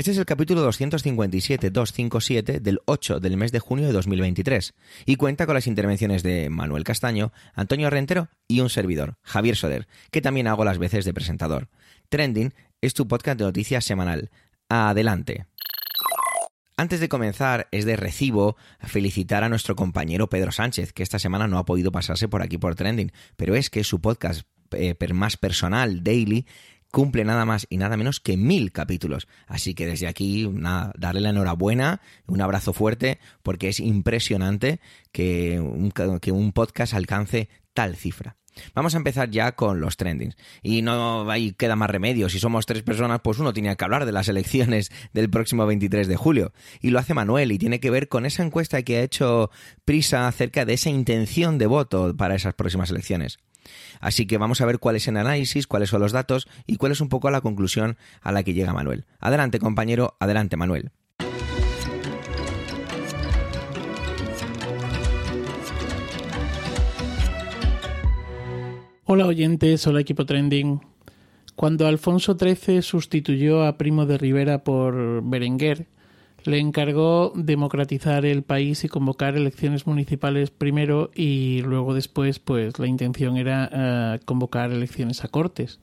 Este es el capítulo 257-257 del 8 del mes de junio de 2023 y cuenta con las intervenciones de Manuel Castaño, Antonio Rentero y un servidor, Javier Soder, que también hago las veces de presentador. Trending es tu podcast de noticias semanal. Adelante. Antes de comenzar, es de recibo felicitar a nuestro compañero Pedro Sánchez, que esta semana no ha podido pasarse por aquí por Trending, pero es que su podcast eh, más personal, Daily, cumple nada más y nada menos que mil capítulos. Así que desde aquí, darle la enhorabuena, un abrazo fuerte, porque es impresionante que un, podcast alcance tal cifra. Vamos a empezar ya con los trendings. Y no hay queda más remedio. Si somos tres personas, pues uno tiene que hablar de las elecciones del próximo 23 de julio. Y lo hace Manuel y tiene que ver con esa encuesta que ha hecho Prisa acerca de esa intención de voto para esas próximas elecciones. Así que vamos a ver cuál es el análisis, cuáles son los datos y cuál es un poco la conclusión a la que llega Manuel. Adelante, compañero, adelante, Manuel. Hola oyentes, hola equipo trending. Cuando Alfonso XIII sustituyó a Primo de Rivera por Berenguer, le encargó democratizar el país y convocar elecciones municipales primero y luego después pues la intención era eh, convocar elecciones a cortes.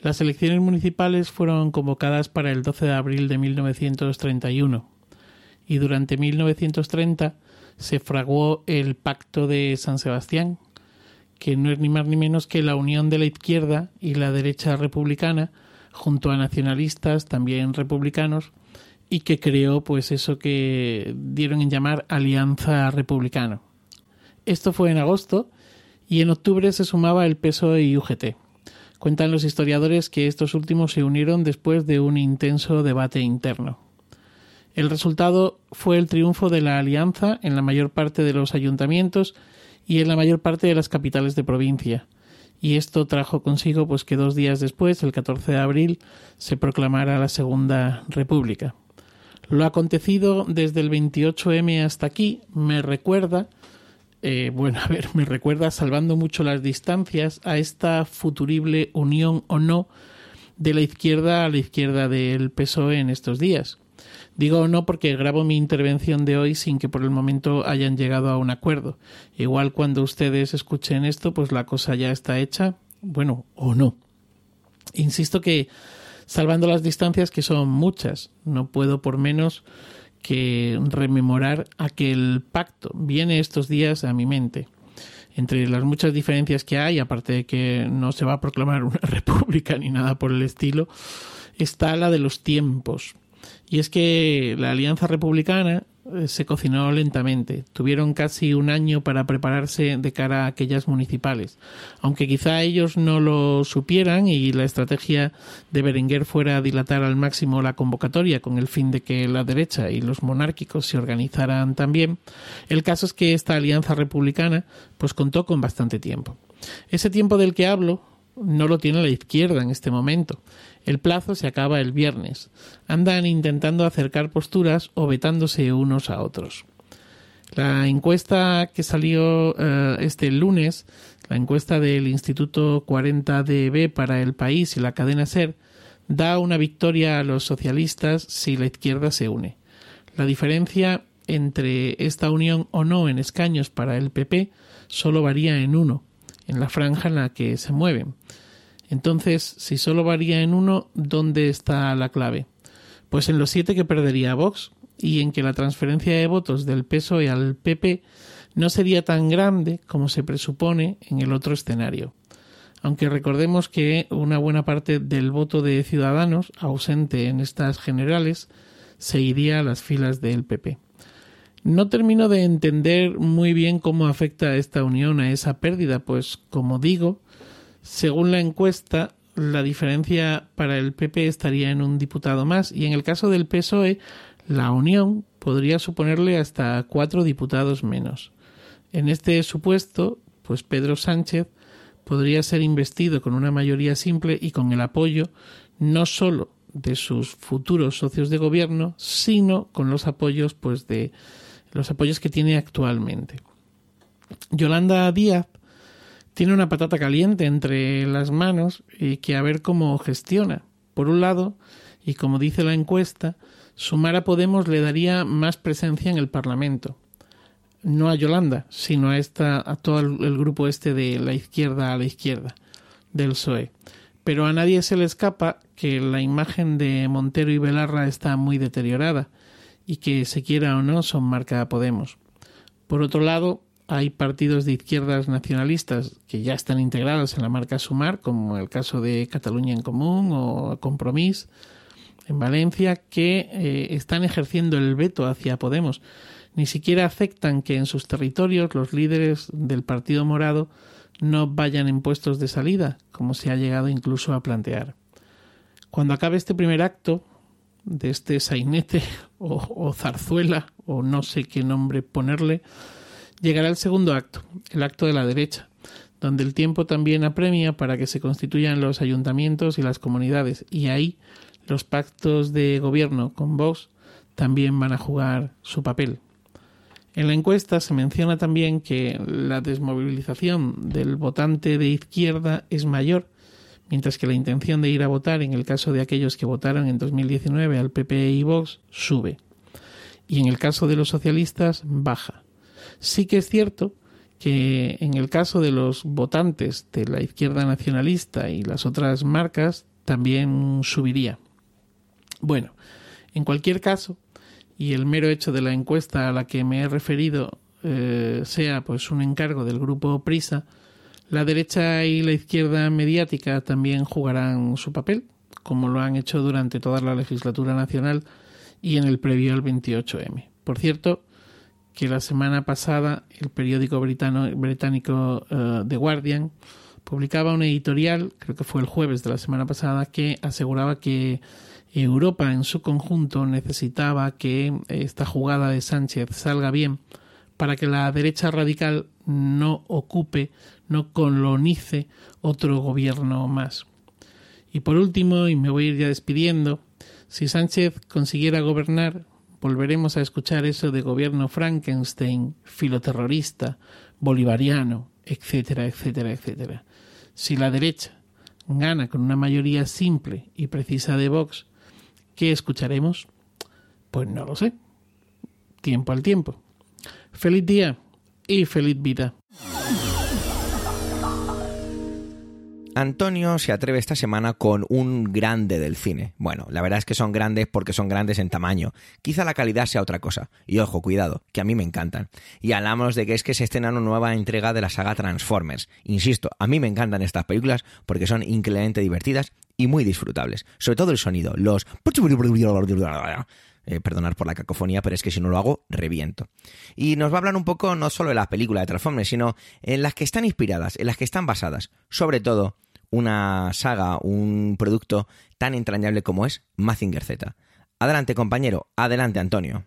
Las elecciones municipales fueron convocadas para el 12 de abril de 1931 y durante 1930 se fraguó el Pacto de San Sebastián, que no es ni más ni menos que la unión de la izquierda y la derecha republicana junto a nacionalistas también republicanos y que creó pues eso que dieron en llamar Alianza Republicana. Esto fue en agosto y en octubre se sumaba el PSOE y UGT. Cuentan los historiadores que estos últimos se unieron después de un intenso debate interno. El resultado fue el triunfo de la alianza en la mayor parte de los ayuntamientos y en la mayor parte de las capitales de provincia. Y esto trajo consigo pues que dos días después, el 14 de abril, se proclamara la Segunda República. Lo acontecido desde el 28M hasta aquí me recuerda, eh, bueno, a ver, me recuerda, salvando mucho las distancias, a esta futurible unión o no de la izquierda a la izquierda del PSOE en estos días. Digo no porque grabo mi intervención de hoy sin que por el momento hayan llegado a un acuerdo. Igual cuando ustedes escuchen esto, pues la cosa ya está hecha, bueno, o no. Insisto que salvando las distancias que son muchas. No puedo por menos que rememorar aquel pacto. Viene estos días a mi mente. Entre las muchas diferencias que hay, aparte de que no se va a proclamar una república ni nada por el estilo, está la de los tiempos. Y es que la Alianza Republicana se cocinó lentamente. Tuvieron casi un año para prepararse de cara a aquellas municipales. Aunque quizá ellos no lo supieran y la estrategia de Berenguer fuera dilatar al máximo la convocatoria con el fin de que la derecha y los monárquicos se organizaran también, el caso es que esta alianza republicana pues contó con bastante tiempo. Ese tiempo del que hablo no lo tiene la izquierda en este momento. El plazo se acaba el viernes. Andan intentando acercar posturas o vetándose unos a otros. La encuesta que salió eh, este lunes, la encuesta del Instituto 40DB para el país y la cadena SER, da una victoria a los socialistas si la izquierda se une. La diferencia entre esta unión o no en escaños para el PP solo varía en uno, en la franja en la que se mueven. Entonces, si solo varía en uno, ¿dónde está la clave? Pues en los siete que perdería Vox y en que la transferencia de votos del PSOE al PP no sería tan grande como se presupone en el otro escenario. Aunque recordemos que una buena parte del voto de Ciudadanos, ausente en estas generales, se iría a las filas del PP. No termino de entender muy bien cómo afecta esta unión a esa pérdida, pues como digo, según la encuesta, la diferencia para el PP estaría en un diputado más y en el caso del PSOE, la unión podría suponerle hasta cuatro diputados menos. En este supuesto, pues Pedro Sánchez podría ser investido con una mayoría simple y con el apoyo no solo de sus futuros socios de gobierno, sino con los apoyos pues de los apoyos que tiene actualmente. Yolanda Díaz tiene una patata caliente entre las manos y que a ver cómo gestiona. Por un lado, y como dice la encuesta, sumar a Podemos le daría más presencia en el Parlamento. No a Yolanda, sino a esta, a todo el grupo este de la izquierda a la izquierda, del PSOE. Pero a nadie se le escapa que la imagen de Montero y Belarra está muy deteriorada y que se quiera o no son marca Podemos. Por otro lado, hay partidos de izquierdas nacionalistas que ya están integrados en la marca Sumar, como el caso de Cataluña en Común o Compromís en Valencia, que eh, están ejerciendo el veto hacia Podemos. Ni siquiera aceptan que en sus territorios los líderes del Partido Morado no vayan en puestos de salida, como se ha llegado incluso a plantear. Cuando acabe este primer acto de este sainete o zarzuela, o no sé qué nombre ponerle, llegará el segundo acto, el acto de la derecha, donde el tiempo también apremia para que se constituyan los ayuntamientos y las comunidades, y ahí los pactos de gobierno con Vox también van a jugar su papel. En la encuesta se menciona también que la desmovilización del votante de izquierda es mayor, mientras que la intención de ir a votar en el caso de aquellos que votaron en 2019 al PP y Vox sube, y en el caso de los socialistas baja. Sí que es cierto que en el caso de los votantes de la izquierda nacionalista y las otras marcas también subiría. Bueno, en cualquier caso, y el mero hecho de la encuesta a la que me he referido eh, sea pues un encargo del grupo Prisa, la derecha y la izquierda mediática también jugarán su papel, como lo han hecho durante toda la legislatura nacional y en el previo al 28M. Por cierto, que la semana pasada el periódico británico uh, The Guardian publicaba un editorial, creo que fue el jueves de la semana pasada, que aseguraba que Europa en su conjunto necesitaba que esta jugada de Sánchez salga bien para que la derecha radical no ocupe, no colonice otro gobierno más. Y por último, y me voy a ir ya despidiendo, si Sánchez consiguiera gobernar, volveremos a escuchar eso de gobierno Frankenstein, filoterrorista, bolivariano, etcétera, etcétera, etcétera. Si la derecha gana con una mayoría simple y precisa de Vox, ¿Qué escucharemos? Pues no lo sé. Tiempo al tiempo. Feliz día y feliz vida. Antonio se atreve esta semana con un grande del cine. Bueno, la verdad es que son grandes porque son grandes en tamaño. Quizá la calidad sea otra cosa. Y ojo, cuidado, que a mí me encantan. Y hablamos de que es que se estrena una nueva entrega de la saga Transformers. Insisto, a mí me encantan estas películas porque son increíblemente divertidas y muy disfrutables. Sobre todo el sonido, los... Eh, perdonar por la cacofonía, pero es que si no lo hago, reviento. Y nos va a hablar un poco no solo de la película de Transformers, sino en las que están inspiradas, en las que están basadas. Sobre todo, una saga, un producto tan entrañable como es Mazinger Z. Adelante, compañero. Adelante, Antonio.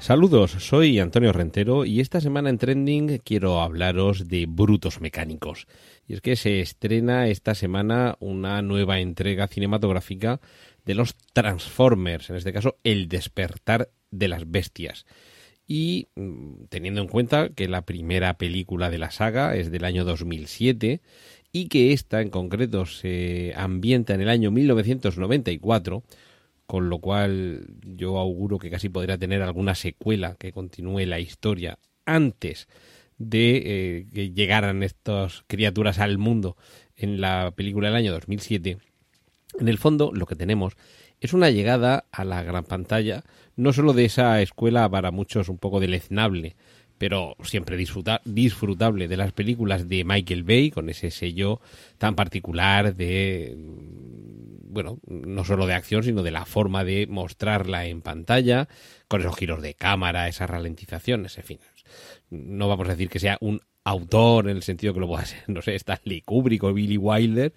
Saludos, soy Antonio Rentero y esta semana en Trending quiero hablaros de brutos mecánicos. Y es que se estrena esta semana una nueva entrega cinematográfica de los Transformers, en este caso El despertar de las bestias. Y mm, teniendo en cuenta que la primera película de la saga es del año 2007 y que esta en concreto se ambienta en el año 1994, con lo cual yo auguro que casi podría tener alguna secuela que continúe la historia antes de eh, que llegaran estas criaturas al mundo en la película del año 2007. En el fondo lo que tenemos es una llegada a la gran pantalla, no solo de esa escuela para muchos un poco deleznable, pero siempre disfrutable de las películas de Michael Bay, con ese sello tan particular de bueno, no solo de acción, sino de la forma de mostrarla en pantalla, con esos giros de cámara, esas ralentizaciones, en fin. No vamos a decir que sea un autor en el sentido que lo pueda ser, no sé, Stanley Kubrick o Billy Wilder,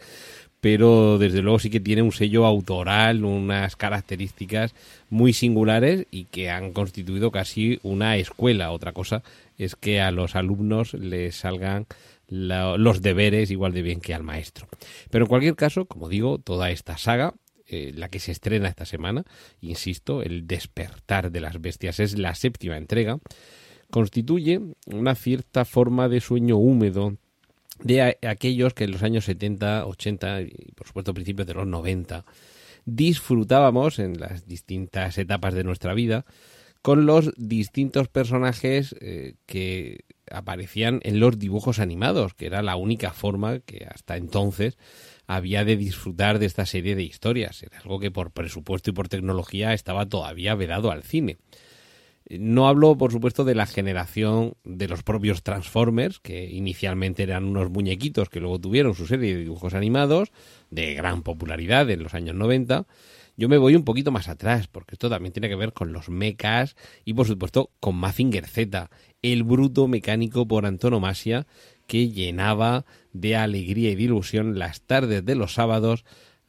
pero desde luego sí que tiene un sello autoral, unas características muy singulares y que han constituido casi una escuela. Otra cosa es que a los alumnos les salgan los deberes igual de bien que al maestro. Pero en cualquier caso, como digo, toda esta saga eh, la que se estrena esta semana, insisto, El despertar de las bestias es la séptima entrega, constituye una cierta forma de sueño húmedo de aquellos que en los años 70, 80 y por supuesto principios de los 90 disfrutábamos en las distintas etapas de nuestra vida con los distintos personajes eh, que aparecían en los dibujos animados, que era la única forma que hasta entonces había de disfrutar de esta serie de historias. Era algo que por presupuesto y por tecnología estaba todavía vedado al cine. No hablo, por supuesto, de la generación de los propios Transformers, que inicialmente eran unos muñequitos que luego tuvieron su serie de dibujos animados, de gran popularidad en los años 90. Yo me voy un poquito más atrás, porque esto también tiene que ver con los mechas y, por supuesto, con Mazinger Z, el bruto mecánico por antonomasia que llenaba de alegría y de ilusión las tardes de los sábados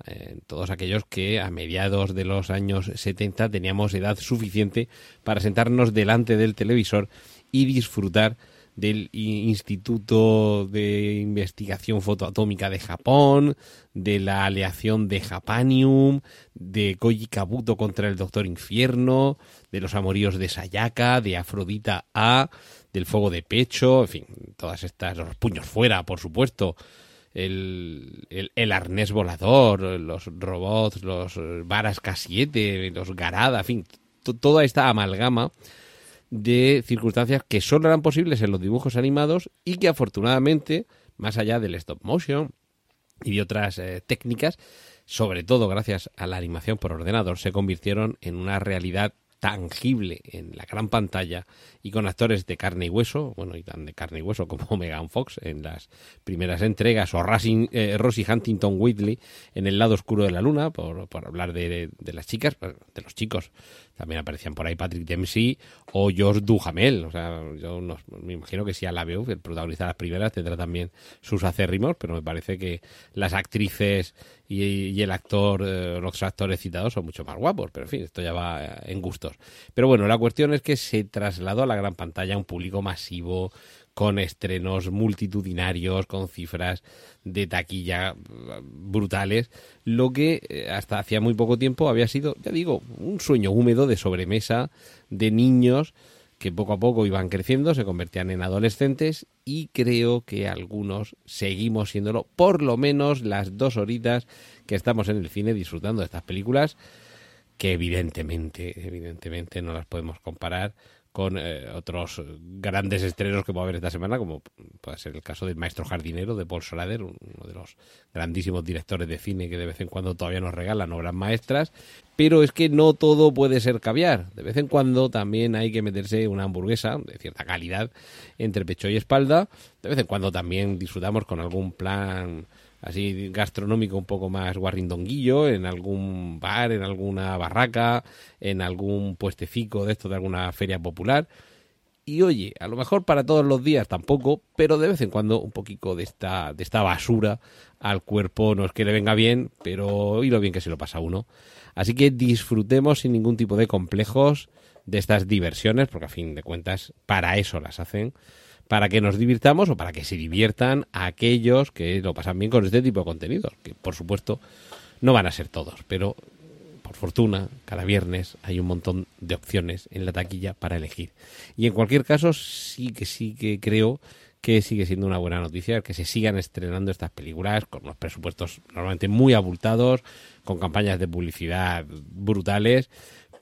eh, todos aquellos que a mediados de los años 70 teníamos edad suficiente para sentarnos delante del televisor y disfrutar del Instituto de Investigación Fotoatómica de Japón, de la aleación de Japanium, de Koji Kabuto contra el Doctor Infierno, de los amoríos de Sayaka, de Afrodita A, del fuego de pecho, en fin, todas estas, los puños fuera, por supuesto, el, el, arnés volador, los robots, los varas K7, los Garada, en fin, toda esta amalgama de circunstancias que solo eran posibles en los dibujos animados y que afortunadamente, más allá del stop motion y de otras eh, técnicas, sobre todo gracias a la animación por ordenador, se convirtieron en una realidad tangible en la gran pantalla y con actores de carne y hueso, bueno, y tan de carne y hueso como Megan Fox en las primeras entregas, o eh, Rosie Huntington Whitley en El lado oscuro de la luna, por, por hablar de, de, las chicas, de los chicos, también aparecían por ahí Patrick Dempsey o George Duhamel. O sea, yo me imagino que si a la veo, el protagonista de las primeras, tendrá también sus acérrimos, pero me parece que las actrices y, el actor, eh, los actores citados son mucho más guapos. Pero en fin, esto ya va eh, en gustos. Pero bueno, la cuestión es que se trasladó a la gran pantalla a un público masivo con estrenos multitudinarios, con cifras de taquilla brutales, lo que eh, hasta hacía muy poco tiempo había sido, ya digo, un sueño húmedo de sobremesa de niños que poco a poco iban creciendo, se convertían en adolescentes y creo que algunos seguimos siéndolo, por lo menos las dos horitas que estamos en el cine disfrutando de estas películas, que evidentemente, evidentemente no las podemos comparar con eh, otros grandes estrenos que va a haber esta semana, como puede ser el caso del Maestro Jardinero de Paul Schrader, uno de los grandísimos directores de cine que de vez en cuando todavía nos regalan obras maestras. Pero es que no todo puede ser caviar. De vez en cuando también hay que meterse una hamburguesa de cierta calidad entre pecho y espalda. De vez en cuando también disfrutamos con algún plan así gastronómico un poco más guarrindonguillo, en algún bar, en alguna barraca, en algún puestecico de esto de alguna feria popular. Y oye, a lo mejor para todos los días tampoco, pero de vez en cuando un poquito de esta, de esta basura al cuerpo no es que le venga bien, pero y lo bien que se lo pasa a uno. Así que disfrutemos sin ningún tipo de complejos de estas diversiones, porque a fin de cuentas para eso las hacen para que nos divirtamos o para que se diviertan aquellos que lo pasan bien con este tipo de contenidos, que por supuesto no van a ser todos, pero por fortuna, cada viernes hay un montón de opciones en la taquilla para elegir. Y en cualquier caso, sí que sí que creo que sigue siendo una buena noticia que se sigan estrenando estas películas con unos presupuestos normalmente muy abultados, con campañas de publicidad brutales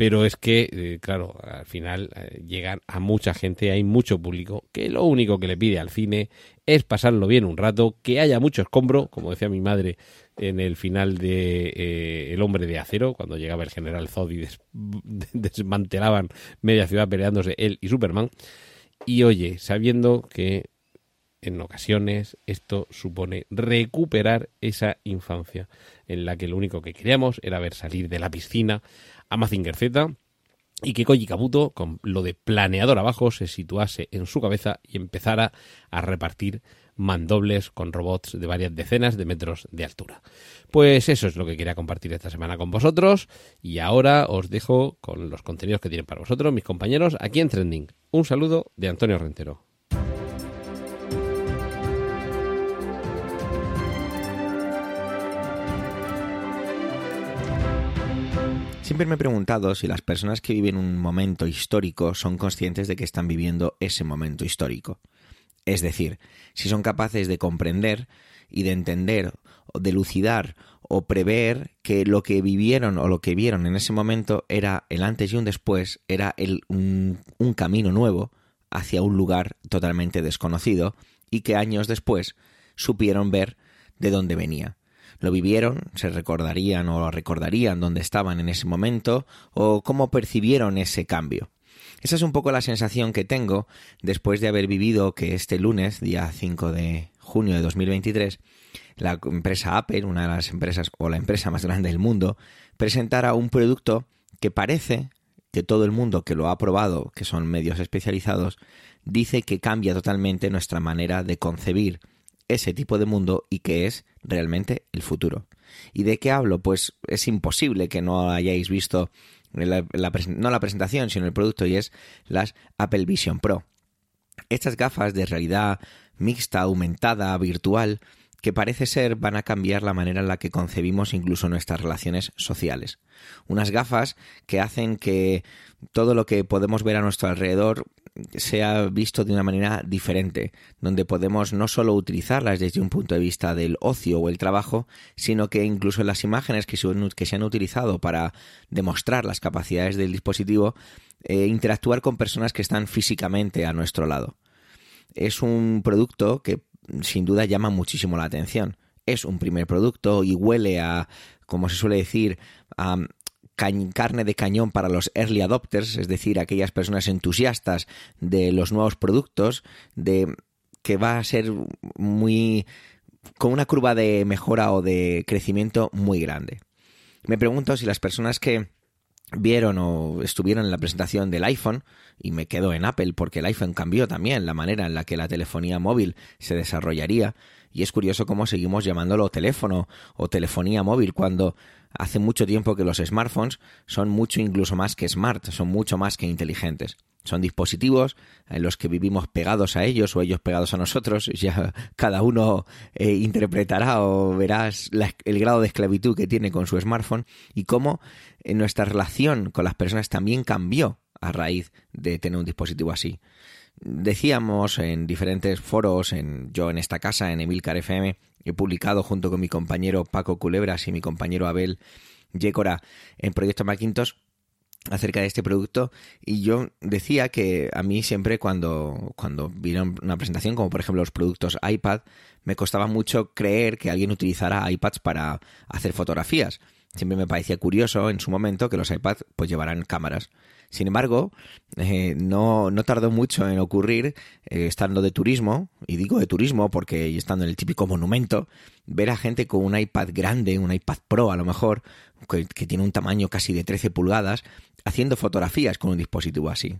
pero es que, eh, claro, al final eh, llegan a mucha gente, hay mucho público que lo único que le pide al cine es pasarlo bien un rato, que haya mucho escombro, como decía mi madre en el final de eh, El hombre de acero, cuando llegaba el general Zod y desmantelaban media ciudad peleándose él y Superman. Y oye, sabiendo que en ocasiones esto supone recuperar esa infancia en la que lo único que queríamos era ver salir de la piscina a Mazinger Z y que Koji Kabuto, con lo de planeador abajo, se situase en su cabeza y empezara a repartir mandobles con robots de varias decenas de metros de altura. Pues eso es lo que quería compartir esta semana con vosotros y ahora os dejo con los contenidos que tienen para vosotros mis compañeros aquí en Trending. Un saludo de Antonio Rentero. Siempre me he preguntado si las personas que viven un momento histórico son conscientes de que están viviendo ese momento histórico. Es decir, si son capaces de comprender y de entender, de lucidar o prever que lo que vivieron o lo que vieron en ese momento era el antes y un después, era el, un camino nuevo hacia un lugar totalmente desconocido y que años después supieron ver de dónde venía lo vivieron, se recordarían o recordarían dónde estaban en ese momento o cómo percibieron ese cambio. Esa es un poco la sensación que tengo después de haber vivido que este lunes, día 5 de junio de 2023, la empresa Apple, una de las empresas o la empresa más grande del mundo, presentara un producto que parece que todo el mundo que lo ha probado, que son medios especializados, dice que cambia totalmente nuestra manera de concebir ese tipo de mundo y que es realmente el futuro. ¿Y de qué hablo? Pues es imposible que no hayáis visto la, no la presentación, sino el producto y es las Apple Vision Pro. Estas gafas de realidad mixta, aumentada, virtual, que parece ser van a cambiar la manera en la que concebimos incluso nuestras relaciones sociales. Unas gafas que hacen que todo lo que podemos ver a nuestro alrededor sea visto de una manera diferente, donde podemos no solo utilizarlas desde un punto de vista del ocio o el trabajo, sino que incluso las imágenes que se, han utilizado para demostrar las capacidades del dispositivo, eh, interactuar con personas que están físicamente a nuestro lado. Es un producto que sin duda llama muchísimo la atención. Es un primer producto y huele a, como se suele decir, a carne de cañón para los early adopters, es decir, aquellas personas entusiastas de los nuevos productos, de que va a ser muy con una curva de mejora o de crecimiento muy grande. Me pregunto si las personas que vieron o estuvieron en la presentación del iPhone, y me quedo en Apple porque el iPhone cambió también la manera en la que la telefonía móvil se desarrollaría, y es curioso cómo seguimos llamándolo teléfono o telefonía móvil cuando hace mucho tiempo que los smartphones son mucho incluso más que smart, son mucho más que inteligentes. Son dispositivos en los que vivimos pegados a ellos o ellos pegados a nosotros. Ya cada uno eh, interpretará o verás el grado de esclavitud que tiene con su smartphone y cómo eh, nuestra relación con las personas también cambió a raíz de tener un dispositivo así. Decíamos en diferentes foros, en, yo en esta casa, en Emilcar FM, he publicado junto con mi compañero Paco Culebras y mi compañero Abel Yécora en Proyecto Macintosh acerca de este producto y yo decía que a mí siempre cuando, cuando vieron una presentación como por ejemplo los productos iPad me costaba mucho creer que alguien utilizara iPads para hacer fotografías. Siempre me parecía curioso en su momento que los iPads pues llevaran cámaras. Sin embargo, eh, no, no, tardó mucho en ocurrir, eh, estando de turismo, y digo de turismo porque estando en el típico monumento, ver a gente con un iPad grande, un iPad Pro a lo mejor, que, tiene un tamaño casi de 13 pulgadas, haciendo fotografías con un dispositivo así.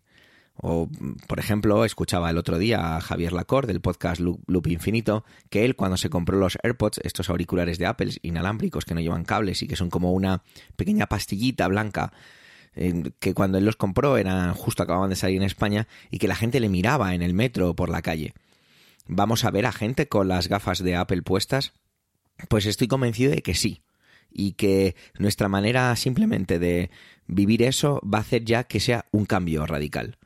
O, por ejemplo, escuchaba el otro día a Javier Lacor del podcast Loop, Infinito, que él cuando se compró los AirPods, estos auriculares de Apple inalámbricos que no llevan cables y que son como una pequeña pastillita blanca que cuando él los compró eran justo acababan de salir en España y que la gente le miraba en el metro o por la calle. ¿Vamos a ver a gente con las gafas de Apple puestas? Pues estoy convencido de que sí. Y que nuestra manera simplemente de vivir eso va a hacer ya que sea un cambio radical.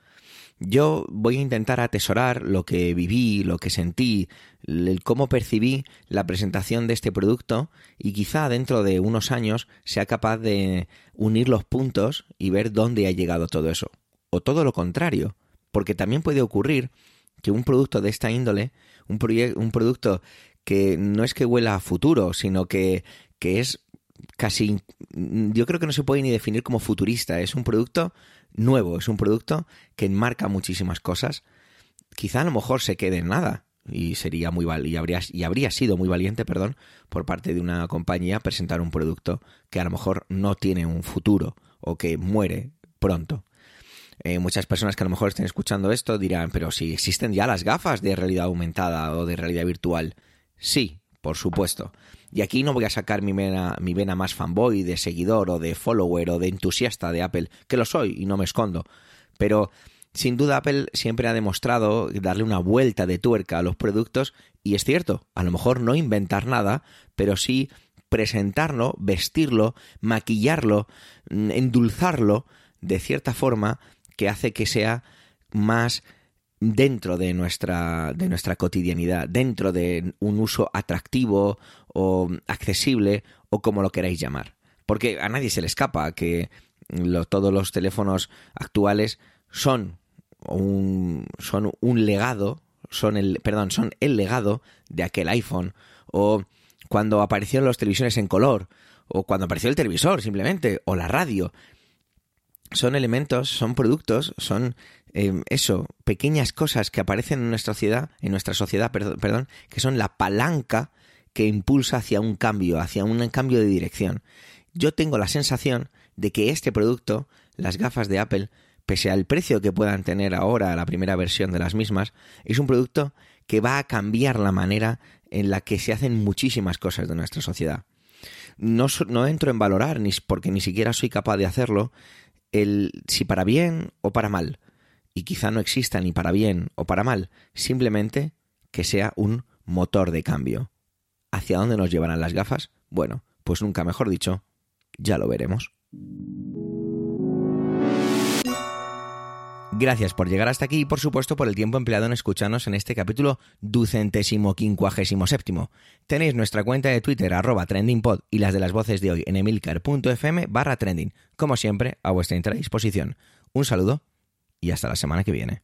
Yo voy a intentar atesorar lo que viví, lo que sentí, el cómo percibí la presentación de este producto y quizá dentro de unos años sea capaz de unir los puntos y ver dónde ha llegado todo eso. O todo lo contrario, porque también puede ocurrir que un producto de esta índole, un, un producto que no es que huela a futuro, sino que, que es casi, yo creo que no se puede ni definir como futurista, es un producto nuevo, es un producto que enmarca muchísimas cosas. Quizá a lo mejor se quede en nada y sería muy val y habría y habría sido muy valiente, perdón, por parte de una compañía presentar un producto que a lo mejor no tiene un futuro o que muere pronto. Eh, muchas personas que a lo mejor estén escuchando esto dirán, pero si existen ya las gafas de realidad aumentada o de realidad virtual. Sí, por supuesto. Y aquí no voy a sacar mi vena, mi vena más fanboy, de seguidor o de follower o de entusiasta de Apple, que lo soy y no me escondo. Pero sin duda Apple siempre ha demostrado darle una vuelta de tuerca a los productos y es cierto, a lo mejor no inventar nada, pero sí presentarlo, vestirlo, maquillarlo, mm, endulzarlo de cierta forma que hace que sea más dentro de nuestra, de nuestra cotidianidad, dentro de un uso atractivo o accesible o como lo queráis llamar. Porque a nadie se le escapa que todos los teléfonos actuales son un, son un legado, son el, perdón, son el legado de aquel iPhone o cuando aparecieron las televisiones en color o cuando apareció el televisor simplemente o la radio. Son elementos, son productos, son eh, eso, pequeñas cosas que aparecen en nuestra sociedad, en nuestra sociedad, perdón, perdón, que son la palanca que impulsa hacia un cambio, hacia un cambio de dirección. Yo tengo la sensación de que este producto, las gafas de Apple, pese al precio que puedan tener ahora la primera versión de las mismas, es un producto que va a cambiar la manera en la que se hacen muchísimas cosas de nuestra sociedad. No, no entro en valorar, ni, porque ni siquiera soy capaz de hacerlo, el si para bien o para mal. Y quizá no exista ni para bien o para mal, simplemente que sea un motor de cambio. ¿Hacia dónde nos llevarán las gafas? Bueno, pues nunca mejor dicho, ya lo veremos. Gracias por llegar hasta aquí y por supuesto por el tiempo empleado en escucharnos en este capítulo ducentésimo quincuagésimo séptimo. Tenéis nuestra cuenta de Twitter arroba trendingpod y las de las voces de hoy en emilcar.fm barra trending, como siempre a vuestra entera disposición. Un saludo y hasta la semana que viene.